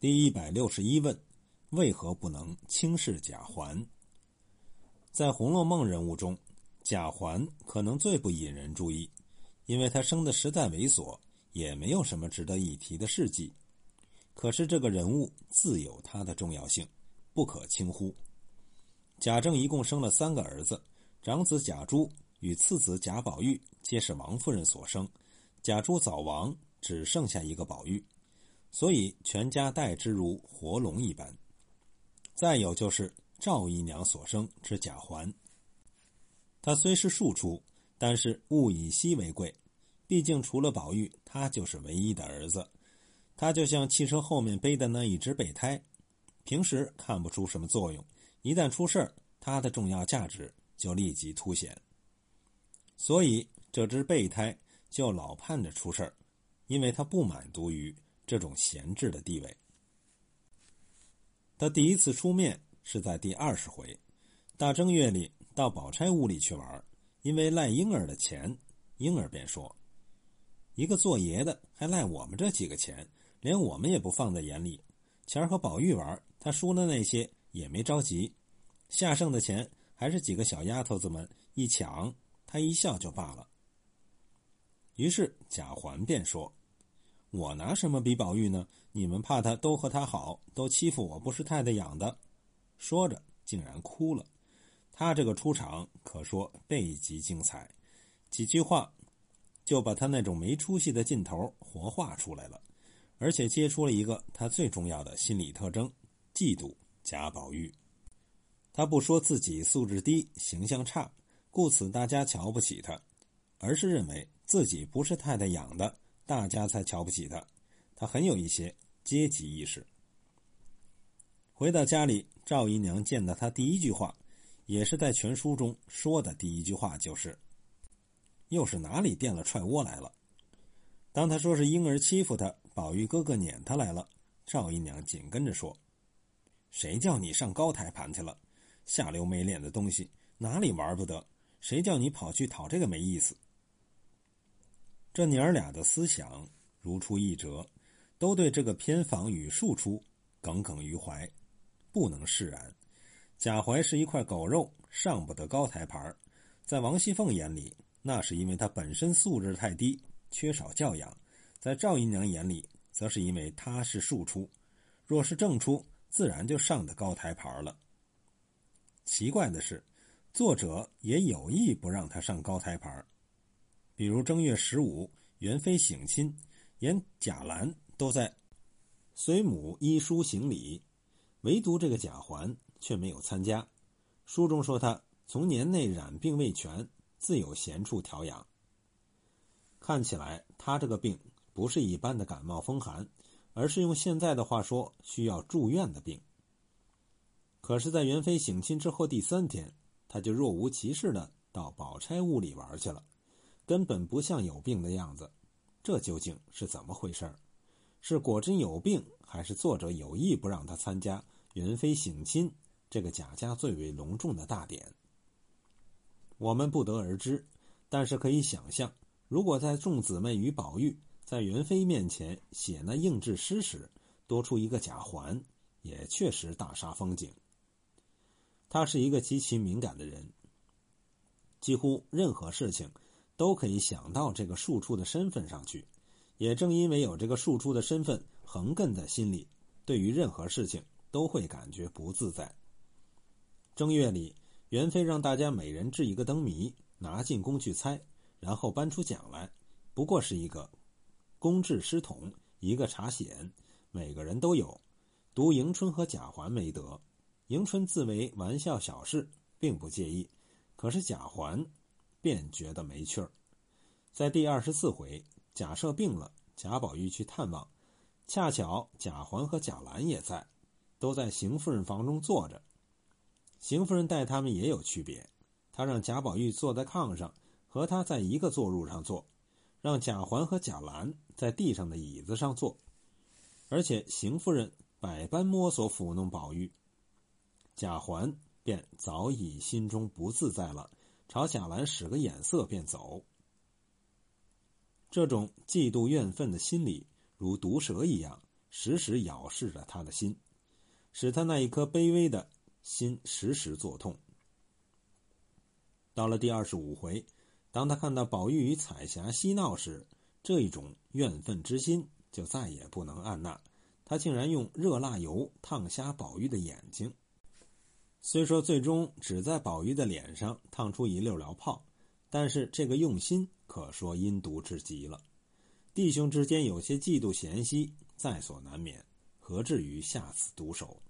第一百六十一问：为何不能轻视贾环？在《红楼梦》人物中，贾环可能最不引人注意，因为他生的实在猥琐，也没有什么值得一提的事迹。可是这个人物自有他的重要性，不可轻忽。贾政一共生了三个儿子，长子贾珠与次子贾宝玉皆是王夫人所生，贾珠早亡，只剩下一个宝玉。所以全家待之如活龙一般。再有就是赵姨娘所生之贾环，他虽是庶出，但是物以稀为贵，毕竟除了宝玉，他就是唯一的儿子。他就像汽车后面背的那一只备胎，平时看不出什么作用，一旦出事儿，他的重要价值就立即凸显。所以这只备胎就老盼着出事儿，因为他不满足于。这种闲置的地位，他第一次出面是在第二十回，大正月里到宝钗屋里去玩，因为赖婴儿的钱，婴儿便说：“一个做爷的还赖我们这几个钱，连我们也不放在眼里。前儿和宝玉玩，他输了那些也没着急，下剩的钱还是几个小丫头子们一抢，他一笑就罢了。”于是贾环便说。我拿什么比宝玉呢？你们怕他都和他好，都欺负我不是太太养的。说着，竟然哭了。他这个出场可说倍极精彩，几句话就把他那种没出息的劲头活化出来了，而且揭出了一个他最重要的心理特征：嫉妒贾宝玉。他不说自己素质低、形象差，故此大家瞧不起他，而是认为自己不是太太养的。大家才瞧不起他，他很有一些阶级意识。回到家里，赵姨娘见到他第一句话，也是在全书中说的第一句话，就是：“又是哪里垫了踹窝来了？”当他说是婴儿欺负他，宝玉哥哥撵他来了，赵姨娘紧跟着说：“谁叫你上高台盘去了？下流没脸的东西，哪里玩不得？谁叫你跑去讨这个没意思？”这娘儿俩的思想如出一辙，都对这个偏房与庶出耿耿于怀，不能释然。贾怀是一块狗肉，上不得高台盘在王熙凤眼里，那是因为他本身素质太低，缺少教养；在赵姨娘眼里，则是因为他是庶出。若是正出，自然就上得高台盘了。奇怪的是，作者也有意不让他上高台盘比如正月十五，元妃省亲，连贾兰都在随母依书行礼，唯独这个贾环却没有参加。书中说他从年内染病未痊，自有闲处调养。看起来他这个病不是一般的感冒风寒，而是用现在的话说需要住院的病。可是，在元妃省亲之后第三天，他就若无其事的到宝钗屋里玩去了。根本不像有病的样子，这究竟是怎么回事是果真有病，还是作者有意不让他参加云飞省亲这个贾家最为隆重的大典？我们不得而知，但是可以想象，如果在众姊妹与宝玉在云飞面前写那应制诗时，多出一个贾环，也确实大煞风景。他是一个极其敏感的人，几乎任何事情。都可以想到这个庶出的身份上去，也正因为有这个庶出的身份横亘在心里，对于任何事情都会感觉不自在。正月里，元妃让大家每人制一个灯谜，拿进宫去猜，然后搬出奖来，不过是一个公制诗筒，一个茶显，每个人都有，独迎春和贾环没得。迎春自为玩笑小事，并不介意，可是贾环。便觉得没趣儿。在第二十四回，贾赦病了，贾宝玉去探望，恰巧贾环和贾兰也在，都在邢夫人房中坐着。邢夫人待他们也有区别，她让贾宝玉坐在炕上，和他在一个坐褥上坐，让贾环和贾兰在地上的椅子上坐，而且邢夫人百般摸索抚弄宝玉，贾环便早已心中不自在了。朝贾兰使个眼色，便走。这种嫉妒怨愤的心理，如毒蛇一样，时时咬噬着他的心，使他那一颗卑微的心时时作痛。到了第二十五回，当他看到宝玉与彩霞嬉闹时，这一种怨愤之心就再也不能按捺。他竟然用热蜡油烫瞎宝玉的眼睛。虽说最终只在宝玉的脸上烫出一溜燎泡，但是这个用心可说阴毒至极了。弟兄之间有些嫉妒嫌隙，在所难免，何至于下此毒手？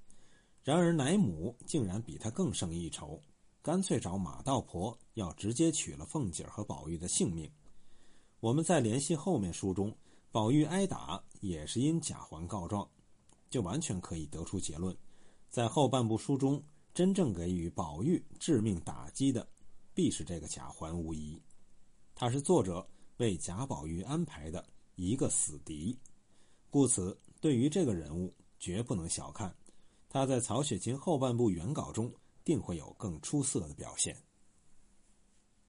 然而奶母竟然比他更胜一筹，干脆找马道婆要直接取了凤姐和宝玉的性命。我们再联系后面书中。宝玉挨打也是因贾环告状，就完全可以得出结论，在后半部书中，真正给予宝玉致命打击的，必是这个贾环无疑。他是作者为贾宝玉安排的一个死敌，故此对于这个人物绝不能小看。他在曹雪芹后半部原稿中定会有更出色的表现。